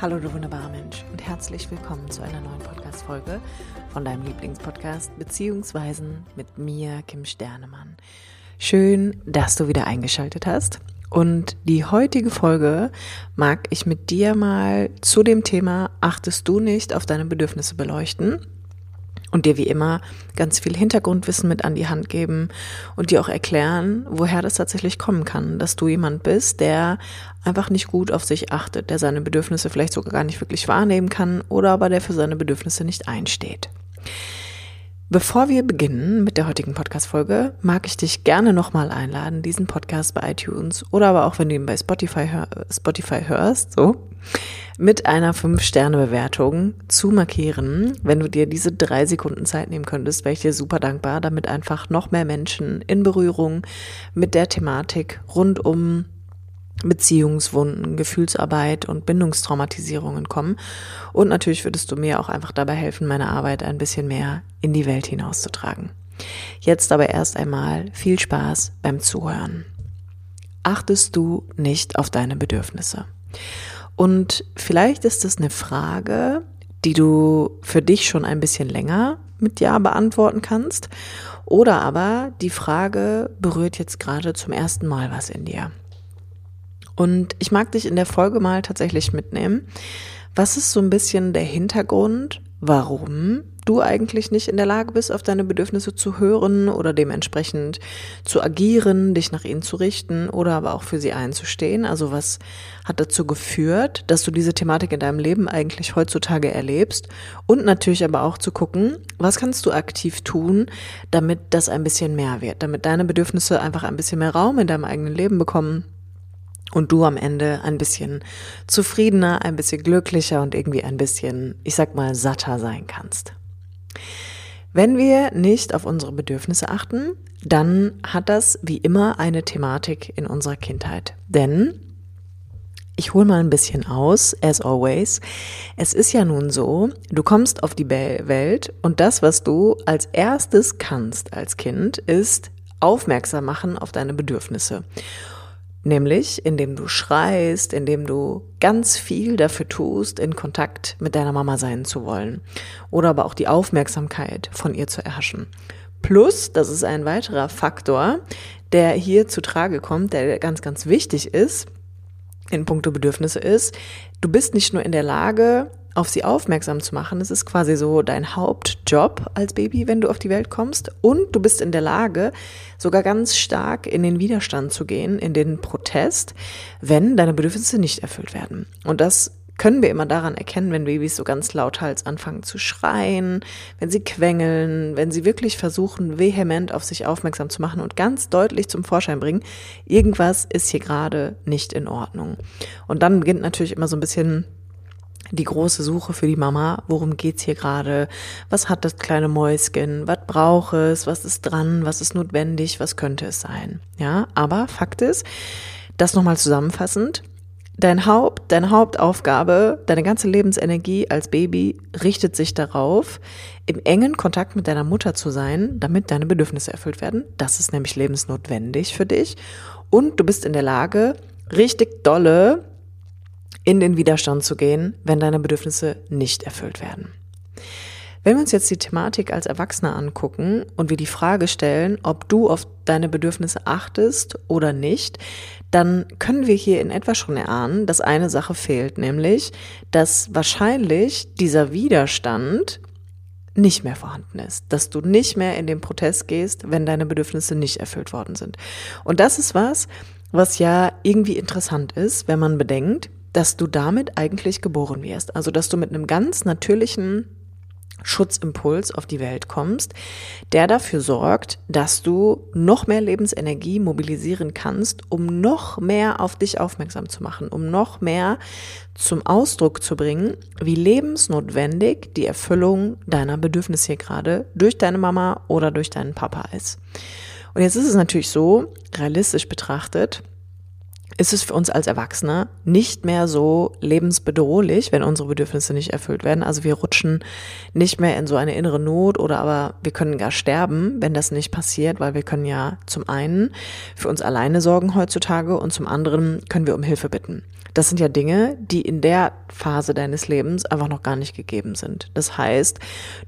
Hallo du wunderbarer Mensch und herzlich willkommen zu einer neuen Podcast-Folge von deinem Lieblingspodcast Beziehungsweisen mit mir, Kim Sternemann. Schön, dass du wieder eingeschaltet hast. Und die heutige Folge mag ich mit dir mal zu dem Thema Achtest du nicht auf deine Bedürfnisse beleuchten und dir wie immer ganz viel Hintergrundwissen mit an die Hand geben und dir auch erklären, woher das tatsächlich kommen kann, dass du jemand bist, der einfach nicht gut auf sich achtet, der seine Bedürfnisse vielleicht sogar gar nicht wirklich wahrnehmen kann oder aber der für seine Bedürfnisse nicht einsteht. Bevor wir beginnen mit der heutigen Podcast-Folge, mag ich dich gerne nochmal einladen, diesen Podcast bei iTunes oder aber auch wenn du ihn bei Spotify, hör, Spotify hörst, so, mit einer 5-Sterne-Bewertung zu markieren. Wenn du dir diese drei Sekunden Zeit nehmen könntest, wäre ich dir super dankbar, damit einfach noch mehr Menschen in Berührung mit der Thematik rund um Beziehungswunden, Gefühlsarbeit und Bindungstraumatisierungen kommen. Und natürlich würdest du mir auch einfach dabei helfen, meine Arbeit ein bisschen mehr in die Welt hinauszutragen. Jetzt aber erst einmal viel Spaß beim Zuhören. Achtest du nicht auf deine Bedürfnisse? Und vielleicht ist es eine Frage, die du für dich schon ein bisschen länger mit Ja beantworten kannst. Oder aber die Frage berührt jetzt gerade zum ersten Mal was in dir. Und ich mag dich in der Folge mal tatsächlich mitnehmen. Was ist so ein bisschen der Hintergrund, warum du eigentlich nicht in der Lage bist, auf deine Bedürfnisse zu hören oder dementsprechend zu agieren, dich nach ihnen zu richten oder aber auch für sie einzustehen. Also was hat dazu geführt, dass du diese Thematik in deinem Leben eigentlich heutzutage erlebst und natürlich aber auch zu gucken, was kannst du aktiv tun, damit das ein bisschen mehr wird, damit deine Bedürfnisse einfach ein bisschen mehr Raum in deinem eigenen Leben bekommen und du am Ende ein bisschen zufriedener, ein bisschen glücklicher und irgendwie ein bisschen, ich sag mal, satter sein kannst. Wenn wir nicht auf unsere Bedürfnisse achten, dann hat das wie immer eine Thematik in unserer Kindheit. Denn ich hole mal ein bisschen aus, as always. Es ist ja nun so, du kommst auf die Welt und das, was du als erstes kannst als Kind, ist aufmerksam machen auf deine Bedürfnisse. Nämlich, indem du schreist, indem du ganz viel dafür tust, in Kontakt mit deiner Mama sein zu wollen. Oder aber auch die Aufmerksamkeit von ihr zu erhaschen. Plus, das ist ein weiterer Faktor, der hier zu Trage kommt, der ganz, ganz wichtig ist, in puncto Bedürfnisse ist, du bist nicht nur in der Lage, auf sie aufmerksam zu machen. Es ist quasi so dein Hauptjob als Baby, wenn du auf die Welt kommst. Und du bist in der Lage, sogar ganz stark in den Widerstand zu gehen, in den Protest, wenn deine Bedürfnisse nicht erfüllt werden. Und das können wir immer daran erkennen, wenn Babys so ganz lauthals anfangen zu schreien, wenn sie quengeln, wenn sie wirklich versuchen, vehement auf sich aufmerksam zu machen und ganz deutlich zum Vorschein bringen, irgendwas ist hier gerade nicht in Ordnung. Und dann beginnt natürlich immer so ein bisschen die große Suche für die Mama. Worum geht's hier gerade? Was hat das kleine Mäuschen? Was braucht es? Was ist dran? Was ist notwendig? Was könnte es sein? Ja, aber Fakt ist, das nochmal zusammenfassend. Dein Haupt, deine Hauptaufgabe, deine ganze Lebensenergie als Baby richtet sich darauf, im engen Kontakt mit deiner Mutter zu sein, damit deine Bedürfnisse erfüllt werden. Das ist nämlich lebensnotwendig für dich. Und du bist in der Lage, richtig dolle in den Widerstand zu gehen, wenn deine Bedürfnisse nicht erfüllt werden. Wenn wir uns jetzt die Thematik als Erwachsener angucken und wir die Frage stellen, ob du auf deine Bedürfnisse achtest oder nicht, dann können wir hier in etwa schon erahnen, dass eine Sache fehlt, nämlich, dass wahrscheinlich dieser Widerstand nicht mehr vorhanden ist, dass du nicht mehr in den Protest gehst, wenn deine Bedürfnisse nicht erfüllt worden sind. Und das ist was, was ja irgendwie interessant ist, wenn man bedenkt, dass du damit eigentlich geboren wirst. Also, dass du mit einem ganz natürlichen Schutzimpuls auf die Welt kommst, der dafür sorgt, dass du noch mehr Lebensenergie mobilisieren kannst, um noch mehr auf dich aufmerksam zu machen, um noch mehr zum Ausdruck zu bringen, wie lebensnotwendig die Erfüllung deiner Bedürfnisse hier gerade durch deine Mama oder durch deinen Papa ist. Und jetzt ist es natürlich so, realistisch betrachtet, ist es für uns als Erwachsene nicht mehr so lebensbedrohlich, wenn unsere Bedürfnisse nicht erfüllt werden. Also wir rutschen nicht mehr in so eine innere Not oder aber wir können gar sterben, wenn das nicht passiert, weil wir können ja zum einen für uns alleine sorgen heutzutage und zum anderen können wir um Hilfe bitten. Das sind ja Dinge, die in der Phase deines Lebens einfach noch gar nicht gegeben sind. Das heißt,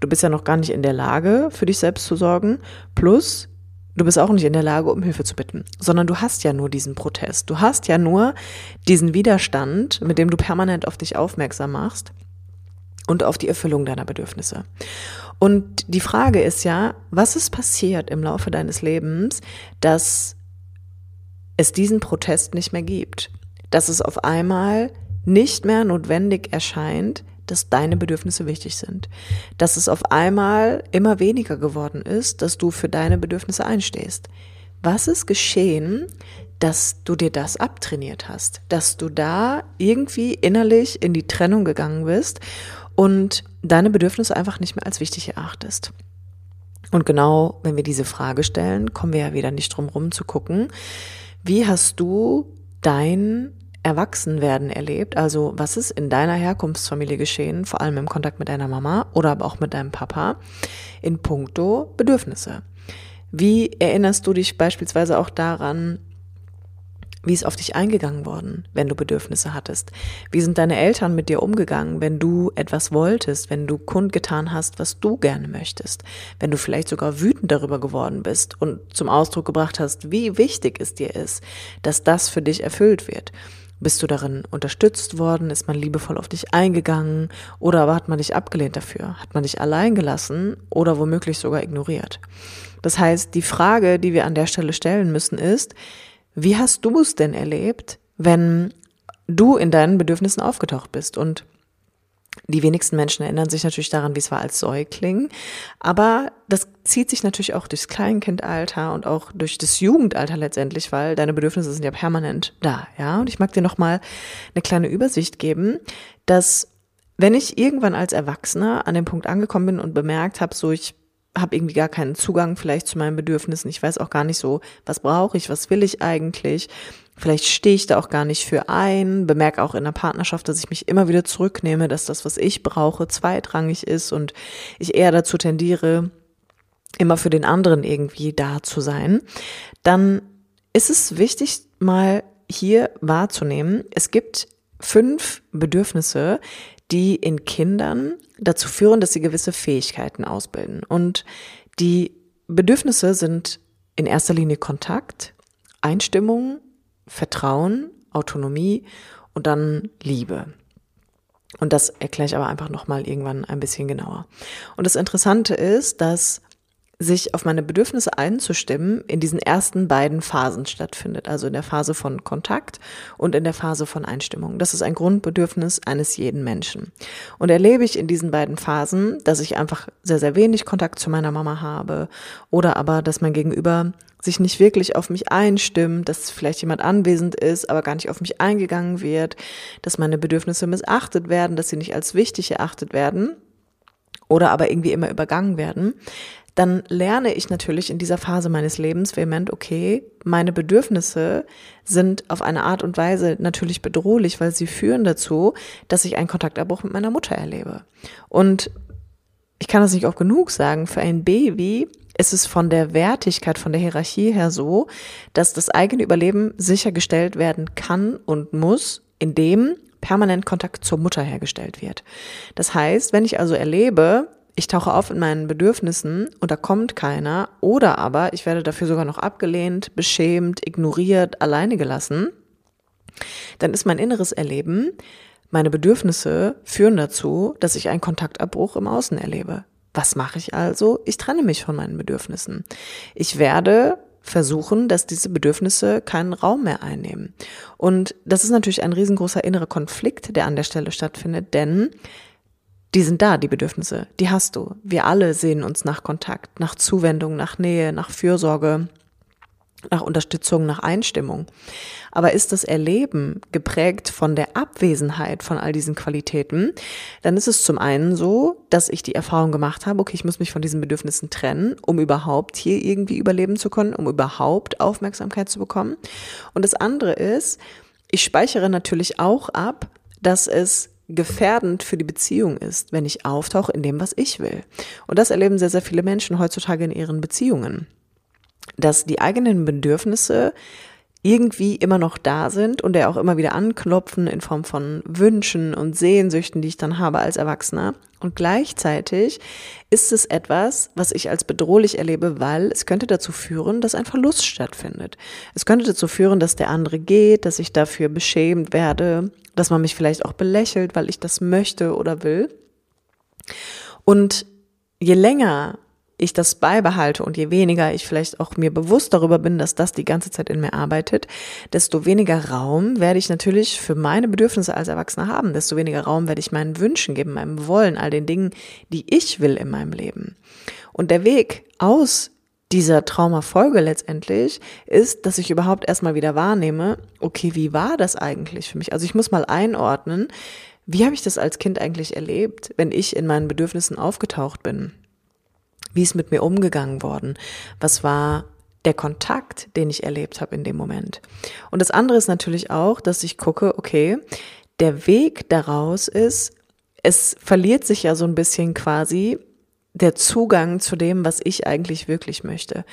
du bist ja noch gar nicht in der Lage, für dich selbst zu sorgen. Plus, du bist auch nicht in der Lage, um Hilfe zu bitten, sondern du hast ja nur diesen Protest. Du hast ja nur diesen Widerstand, mit dem du permanent auf dich aufmerksam machst und auf die Erfüllung deiner Bedürfnisse. Und die Frage ist ja, was ist passiert im Laufe deines Lebens, dass es diesen Protest nicht mehr gibt? Dass es auf einmal nicht mehr notwendig erscheint, dass deine Bedürfnisse wichtig sind. Dass es auf einmal immer weniger geworden ist, dass du für deine Bedürfnisse einstehst. Was ist geschehen, dass du dir das abtrainiert hast? Dass du da irgendwie innerlich in die Trennung gegangen bist und deine Bedürfnisse einfach nicht mehr als wichtig erachtest. Und genau, wenn wir diese Frage stellen, kommen wir ja wieder nicht drum rum zu gucken, wie hast du dein Erwachsenwerden erlebt? Also was ist in deiner Herkunftsfamilie geschehen, vor allem im Kontakt mit deiner Mama oder aber auch mit deinem Papa, in puncto Bedürfnisse? Wie erinnerst du dich beispielsweise auch daran, wie ist auf dich eingegangen worden, wenn du Bedürfnisse hattest? Wie sind deine Eltern mit dir umgegangen, wenn du etwas wolltest, wenn du kundgetan hast, was du gerne möchtest? Wenn du vielleicht sogar wütend darüber geworden bist und zum Ausdruck gebracht hast, wie wichtig es dir ist, dass das für dich erfüllt wird? Bist du darin unterstützt worden? Ist man liebevoll auf dich eingegangen? Oder aber hat man dich abgelehnt dafür? Hat man dich allein gelassen oder womöglich sogar ignoriert? Das heißt, die Frage, die wir an der Stelle stellen müssen, ist, wie hast du es denn erlebt, wenn du in deinen Bedürfnissen aufgetaucht bist? Und die wenigsten Menschen erinnern sich natürlich daran, wie es war als Säugling. Aber das zieht sich natürlich auch durchs Kleinkindalter und auch durch das Jugendalter letztendlich, weil deine Bedürfnisse sind ja permanent da, ja. Und ich mag dir nochmal eine kleine Übersicht geben, dass wenn ich irgendwann als Erwachsener an dem Punkt angekommen bin und bemerkt habe, so ich habe irgendwie gar keinen Zugang vielleicht zu meinen Bedürfnissen. Ich weiß auch gar nicht so, was brauche ich, was will ich eigentlich. Vielleicht stehe ich da auch gar nicht für ein, bemerke auch in der Partnerschaft, dass ich mich immer wieder zurücknehme, dass das, was ich brauche, zweitrangig ist und ich eher dazu tendiere, immer für den anderen irgendwie da zu sein. Dann ist es wichtig, mal hier wahrzunehmen, es gibt fünf Bedürfnisse, die in Kindern dazu führen, dass sie gewisse Fähigkeiten ausbilden. Und die Bedürfnisse sind in erster Linie Kontakt, Einstimmung, Vertrauen, Autonomie und dann Liebe. Und das erkläre ich aber einfach nochmal irgendwann ein bisschen genauer. Und das Interessante ist, dass sich auf meine Bedürfnisse einzustimmen, in diesen ersten beiden Phasen stattfindet. Also in der Phase von Kontakt und in der Phase von Einstimmung. Das ist ein Grundbedürfnis eines jeden Menschen. Und erlebe ich in diesen beiden Phasen, dass ich einfach sehr, sehr wenig Kontakt zu meiner Mama habe oder aber, dass mein Gegenüber sich nicht wirklich auf mich einstimmt, dass vielleicht jemand anwesend ist, aber gar nicht auf mich eingegangen wird, dass meine Bedürfnisse missachtet werden, dass sie nicht als wichtig erachtet werden oder aber irgendwie immer übergangen werden, dann lerne ich natürlich in dieser Phase meines Lebens vehement, okay, meine Bedürfnisse sind auf eine Art und Weise natürlich bedrohlich, weil sie führen dazu, dass ich einen Kontaktabbruch mit meiner Mutter erlebe. Und ich kann das nicht oft genug sagen, für ein Baby ist es von der Wertigkeit, von der Hierarchie her so, dass das eigene Überleben sichergestellt werden kann und muss, indem permanent Kontakt zur Mutter hergestellt wird. Das heißt, wenn ich also erlebe, ich tauche auf in meinen Bedürfnissen und da kommt keiner oder aber ich werde dafür sogar noch abgelehnt, beschämt, ignoriert, alleine gelassen, dann ist mein inneres Erleben, meine Bedürfnisse führen dazu, dass ich einen Kontaktabbruch im Außen erlebe. Was mache ich also? Ich trenne mich von meinen Bedürfnissen. Ich werde versuchen, dass diese Bedürfnisse keinen Raum mehr einnehmen. Und das ist natürlich ein riesengroßer innerer Konflikt, der an der Stelle stattfindet, denn die sind da, die Bedürfnisse, die hast du. Wir alle sehen uns nach Kontakt, nach Zuwendung, nach Nähe, nach Fürsorge, nach Unterstützung, nach Einstimmung. Aber ist das Erleben geprägt von der Abwesenheit von all diesen Qualitäten, dann ist es zum einen so, dass ich die Erfahrung gemacht habe, okay, ich muss mich von diesen Bedürfnissen trennen, um überhaupt hier irgendwie überleben zu können, um überhaupt Aufmerksamkeit zu bekommen. Und das andere ist, ich speichere natürlich auch ab, dass es gefährdend für die Beziehung ist, wenn ich auftauche in dem, was ich will. Und das erleben sehr, sehr viele Menschen heutzutage in ihren Beziehungen, dass die eigenen Bedürfnisse irgendwie immer noch da sind und der auch immer wieder anklopfen in Form von Wünschen und Sehnsüchten, die ich dann habe als Erwachsener. Und gleichzeitig ist es etwas, was ich als bedrohlich erlebe, weil es könnte dazu führen, dass ein Verlust stattfindet. Es könnte dazu führen, dass der andere geht, dass ich dafür beschämt werde, dass man mich vielleicht auch belächelt, weil ich das möchte oder will. Und je länger ich das beibehalte und je weniger ich vielleicht auch mir bewusst darüber bin, dass das die ganze Zeit in mir arbeitet, desto weniger Raum werde ich natürlich für meine Bedürfnisse als Erwachsener haben, desto weniger Raum werde ich meinen Wünschen geben, meinem Wollen, all den Dingen, die ich will in meinem Leben. Und der Weg aus dieser Traumafolge letztendlich ist, dass ich überhaupt erstmal wieder wahrnehme, okay, wie war das eigentlich für mich? Also ich muss mal einordnen, wie habe ich das als Kind eigentlich erlebt, wenn ich in meinen Bedürfnissen aufgetaucht bin? Wie ist mit mir umgegangen worden? Was war der Kontakt, den ich erlebt habe in dem Moment? Und das andere ist natürlich auch, dass ich gucke, okay, der Weg daraus ist, es verliert sich ja so ein bisschen quasi der Zugang zu dem, was ich eigentlich wirklich möchte.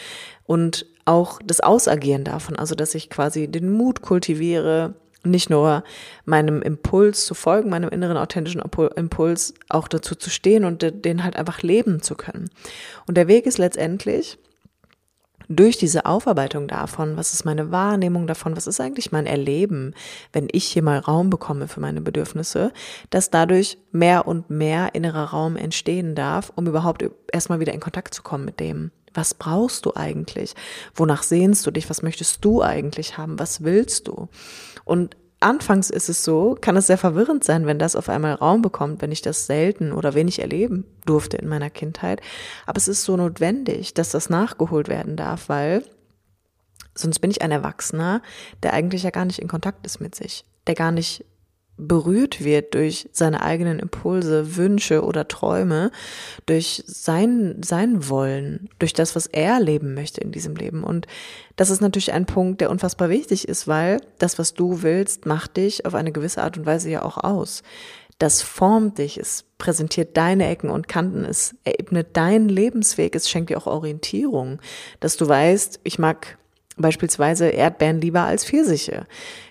Und auch das Ausagieren davon, also dass ich quasi den Mut kultiviere, nicht nur meinem Impuls zu folgen, meinem inneren authentischen Impuls auch dazu zu stehen und den halt einfach leben zu können. Und der Weg ist letztendlich durch diese Aufarbeitung davon, was ist meine Wahrnehmung davon, was ist eigentlich mein Erleben, wenn ich hier mal Raum bekomme für meine Bedürfnisse, dass dadurch mehr und mehr innerer Raum entstehen darf, um überhaupt erstmal wieder in Kontakt zu kommen mit dem. Was brauchst du eigentlich? Wonach sehnst du dich? Was möchtest du eigentlich haben? Was willst du? Und anfangs ist es so, kann es sehr verwirrend sein, wenn das auf einmal Raum bekommt, wenn ich das selten oder wenig erleben durfte in meiner Kindheit. Aber es ist so notwendig, dass das nachgeholt werden darf, weil sonst bin ich ein Erwachsener, der eigentlich ja gar nicht in Kontakt ist mit sich, der gar nicht berührt wird durch seine eigenen Impulse, Wünsche oder Träume, durch sein, sein Wollen, durch das, was er leben möchte in diesem Leben. Und das ist natürlich ein Punkt, der unfassbar wichtig ist, weil das, was du willst, macht dich auf eine gewisse Art und Weise ja auch aus. Das formt dich, es präsentiert deine Ecken und Kanten, es ebnet deinen Lebensweg, es schenkt dir auch Orientierung, dass du weißt, ich mag beispielsweise Erdbeeren lieber als Pfirsiche.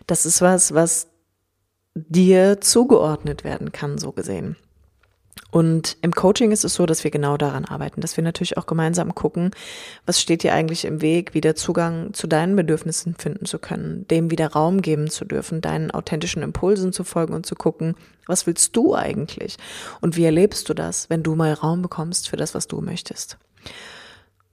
Das ist was, was dir zugeordnet werden kann, so gesehen. Und im Coaching ist es so, dass wir genau daran arbeiten, dass wir natürlich auch gemeinsam gucken, was steht dir eigentlich im Weg, wieder Zugang zu deinen Bedürfnissen finden zu können, dem wieder Raum geben zu dürfen, deinen authentischen Impulsen zu folgen und zu gucken, was willst du eigentlich? Und wie erlebst du das, wenn du mal Raum bekommst für das, was du möchtest?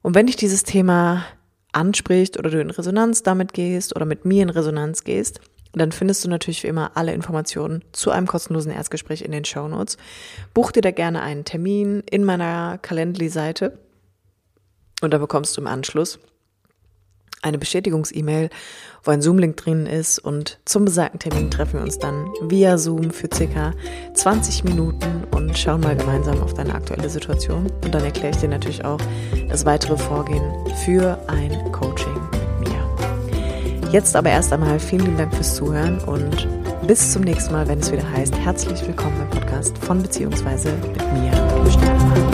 Und wenn dich dieses Thema anspricht oder du in Resonanz damit gehst oder mit mir in Resonanz gehst, dann findest du natürlich wie immer alle Informationen zu einem kostenlosen Erstgespräch in den Show Notes. Buch dir da gerne einen Termin in meiner Calendly-Seite. Und da bekommst du im Anschluss eine Bestätigungs-E-Mail, wo ein Zoom-Link drin ist. Und zum besagten Termin treffen wir uns dann via Zoom für circa 20 Minuten und schauen mal gemeinsam auf deine aktuelle Situation. Und dann erkläre ich dir natürlich auch das weitere Vorgehen für ein Coaching Jetzt aber erst einmal vielen lieben Dank fürs Zuhören und bis zum nächsten Mal, wenn es wieder heißt, herzlich willkommen im Podcast von beziehungsweise mit mir, Stefan.